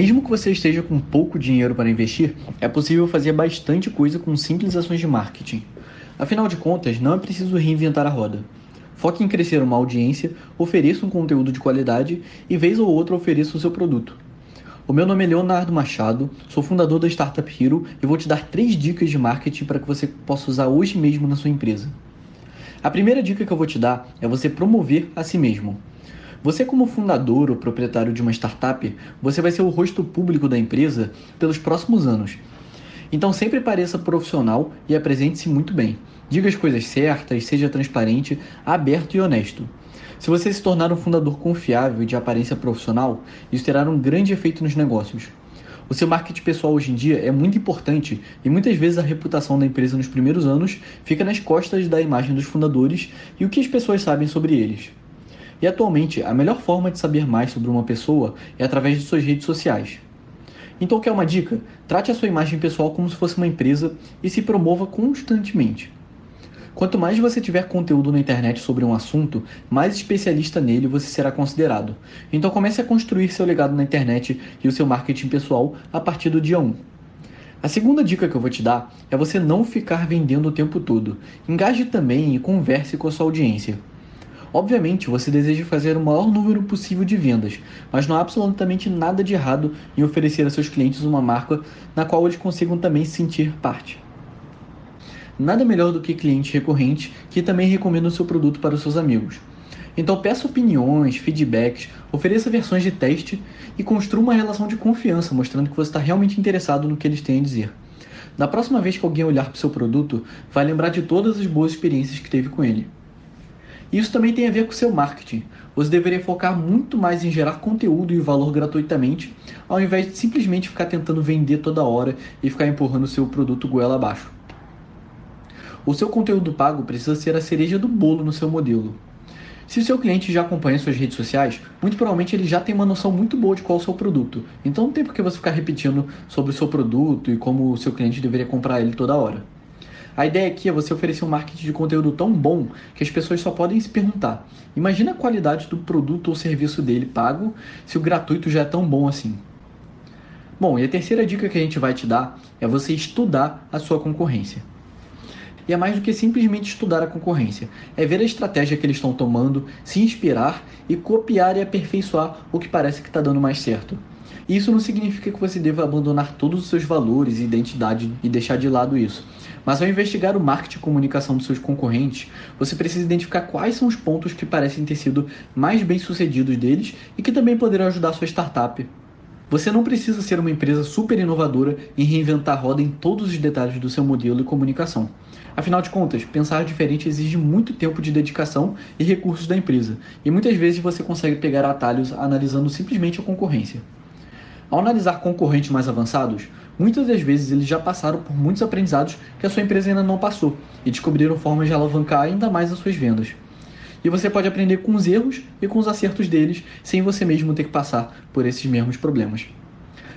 Mesmo que você esteja com pouco dinheiro para investir, é possível fazer bastante coisa com simples ações de marketing. Afinal de contas, não é preciso reinventar a roda. Foque em crescer uma audiência, ofereça um conteúdo de qualidade e, vez ou outra, ofereça o seu produto. O meu nome é Leonardo Machado, sou fundador da Startup Hero e vou te dar três dicas de marketing para que você possa usar hoje mesmo na sua empresa. A primeira dica que eu vou te dar é você promover a si mesmo. Você como fundador ou proprietário de uma startup, você vai ser o rosto público da empresa pelos próximos anos. Então sempre pareça profissional e apresente-se muito bem. Diga as coisas certas, seja transparente, aberto e honesto. Se você se tornar um fundador confiável e de aparência profissional, isso terá um grande efeito nos negócios. O seu marketing pessoal hoje em dia é muito importante e muitas vezes a reputação da empresa nos primeiros anos fica nas costas da imagem dos fundadores e o que as pessoas sabem sobre eles. E atualmente, a melhor forma de saber mais sobre uma pessoa é através de suas redes sociais. Então, quer uma dica? Trate a sua imagem pessoal como se fosse uma empresa e se promova constantemente. Quanto mais você tiver conteúdo na internet sobre um assunto, mais especialista nele você será considerado. Então comece a construir seu legado na internet e o seu marketing pessoal a partir do dia 1. A segunda dica que eu vou te dar é você não ficar vendendo o tempo todo. Engaje também e converse com a sua audiência. Obviamente, você deseja fazer o maior número possível de vendas, mas não há absolutamente nada de errado em oferecer a seus clientes uma marca na qual eles consigam também se sentir parte. Nada melhor do que cliente recorrente que também recomenda o seu produto para os seus amigos. Então peça opiniões, feedbacks, ofereça versões de teste e construa uma relação de confiança, mostrando que você está realmente interessado no que eles têm a dizer. Da próxima vez que alguém olhar para o seu produto, vai lembrar de todas as boas experiências que teve com ele. Isso também tem a ver com o seu marketing. Você deveria focar muito mais em gerar conteúdo e valor gratuitamente, ao invés de simplesmente ficar tentando vender toda hora e ficar empurrando o seu produto goela abaixo. O seu conteúdo pago precisa ser a cereja do bolo no seu modelo. Se o seu cliente já acompanha suas redes sociais, muito provavelmente ele já tem uma noção muito boa de qual é o seu produto. Então não tem por que você ficar repetindo sobre o seu produto e como o seu cliente deveria comprar ele toda hora. A ideia aqui é você oferecer um marketing de conteúdo tão bom que as pessoas só podem se perguntar: imagina a qualidade do produto ou serviço dele pago se o gratuito já é tão bom assim. Bom, e a terceira dica que a gente vai te dar é você estudar a sua concorrência. E é mais do que simplesmente estudar a concorrência, é ver a estratégia que eles estão tomando, se inspirar e copiar e aperfeiçoar o que parece que está dando mais certo. Isso não significa que você deva abandonar todos os seus valores e identidade e deixar de lado isso. Mas ao investigar o marketing e comunicação dos seus concorrentes, você precisa identificar quais são os pontos que parecem ter sido mais bem sucedidos deles e que também poderão ajudar sua startup. Você não precisa ser uma empresa super inovadora e reinventar a roda em todos os detalhes do seu modelo e comunicação. Afinal de contas, pensar diferente exige muito tempo de dedicação e recursos da empresa, e muitas vezes você consegue pegar atalhos analisando simplesmente a concorrência. Ao analisar concorrentes mais avançados, muitas das vezes eles já passaram por muitos aprendizados que a sua empresa ainda não passou e descobriram formas de alavancar ainda mais as suas vendas. E você pode aprender com os erros e com os acertos deles, sem você mesmo ter que passar por esses mesmos problemas.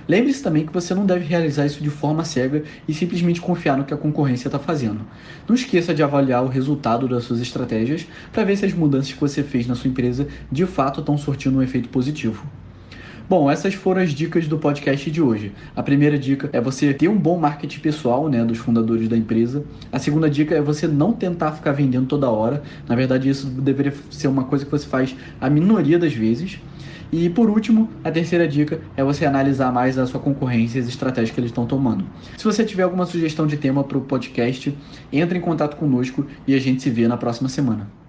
Lembre-se também que você não deve realizar isso de forma cega e simplesmente confiar no que a concorrência está fazendo. Não esqueça de avaliar o resultado das suas estratégias para ver se as mudanças que você fez na sua empresa de fato estão surtindo um efeito positivo. Bom, essas foram as dicas do podcast de hoje. A primeira dica é você ter um bom marketing pessoal, né, dos fundadores da empresa. A segunda dica é você não tentar ficar vendendo toda hora. Na verdade, isso deveria ser uma coisa que você faz a minoria das vezes. E por último, a terceira dica é você analisar mais a sua concorrência e as estratégias que eles estão tomando. Se você tiver alguma sugestão de tema para o podcast, entre em contato conosco e a gente se vê na próxima semana.